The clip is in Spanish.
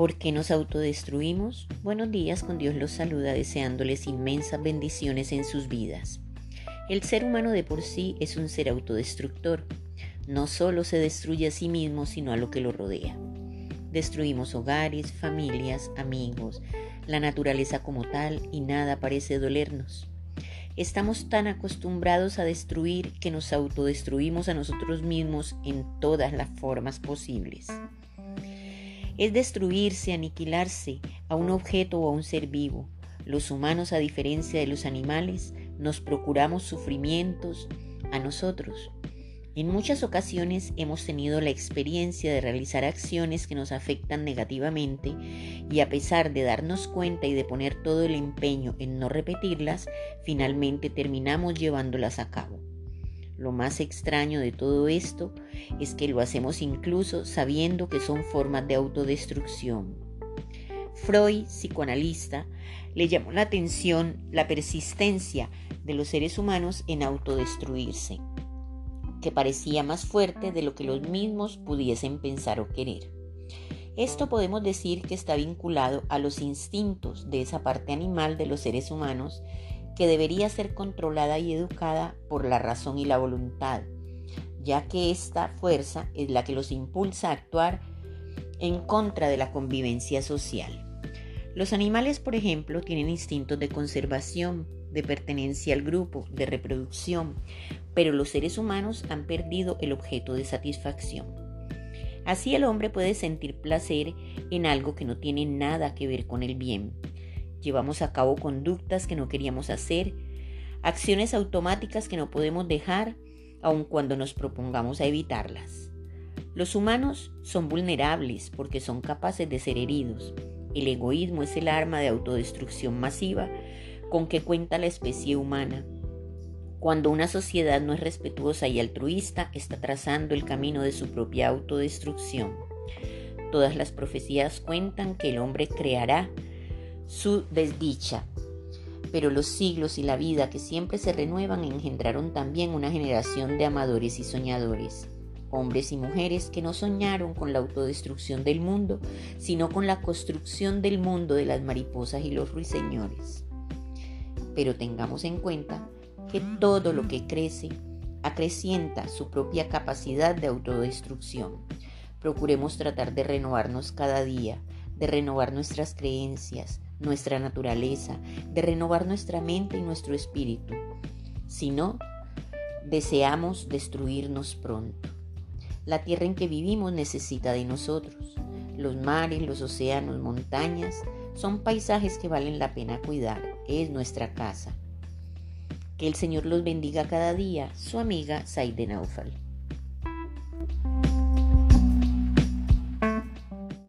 ¿Por qué nos autodestruimos? Buenos días, con Dios los saluda deseándoles inmensas bendiciones en sus vidas. El ser humano de por sí es un ser autodestructor. No solo se destruye a sí mismo, sino a lo que lo rodea. Destruimos hogares, familias, amigos, la naturaleza como tal y nada parece dolernos. Estamos tan acostumbrados a destruir que nos autodestruimos a nosotros mismos en todas las formas posibles es destruirse, aniquilarse a un objeto o a un ser vivo. Los humanos, a diferencia de los animales, nos procuramos sufrimientos a nosotros. En muchas ocasiones hemos tenido la experiencia de realizar acciones que nos afectan negativamente y a pesar de darnos cuenta y de poner todo el empeño en no repetirlas, finalmente terminamos llevándolas a cabo. Lo más extraño de todo esto es que lo hacemos incluso sabiendo que son formas de autodestrucción. Freud, psicoanalista, le llamó la atención la persistencia de los seres humanos en autodestruirse, que parecía más fuerte de lo que los mismos pudiesen pensar o querer. Esto podemos decir que está vinculado a los instintos de esa parte animal de los seres humanos que debería ser controlada y educada por la razón y la voluntad, ya que esta fuerza es la que los impulsa a actuar en contra de la convivencia social. Los animales, por ejemplo, tienen instintos de conservación, de pertenencia al grupo, de reproducción, pero los seres humanos han perdido el objeto de satisfacción. Así el hombre puede sentir placer en algo que no tiene nada que ver con el bien, Llevamos a cabo conductas que no queríamos hacer, acciones automáticas que no podemos dejar aun cuando nos propongamos a evitarlas. Los humanos son vulnerables porque son capaces de ser heridos. El egoísmo es el arma de autodestrucción masiva con que cuenta la especie humana. Cuando una sociedad no es respetuosa y altruista, está trazando el camino de su propia autodestrucción. Todas las profecías cuentan que el hombre creará su desdicha. Pero los siglos y la vida que siempre se renuevan engendraron también una generación de amadores y soñadores, hombres y mujeres que no soñaron con la autodestrucción del mundo, sino con la construcción del mundo de las mariposas y los ruiseñores. Pero tengamos en cuenta que todo lo que crece acrecienta su propia capacidad de autodestrucción. Procuremos tratar de renovarnos cada día, de renovar nuestras creencias, nuestra naturaleza, de renovar nuestra mente y nuestro espíritu. Si no, deseamos destruirnos pronto. La tierra en que vivimos necesita de nosotros. Los mares, los océanos, montañas son paisajes que valen la pena cuidar. Es nuestra casa. Que el Señor los bendiga cada día. Su amiga Saide Naufal.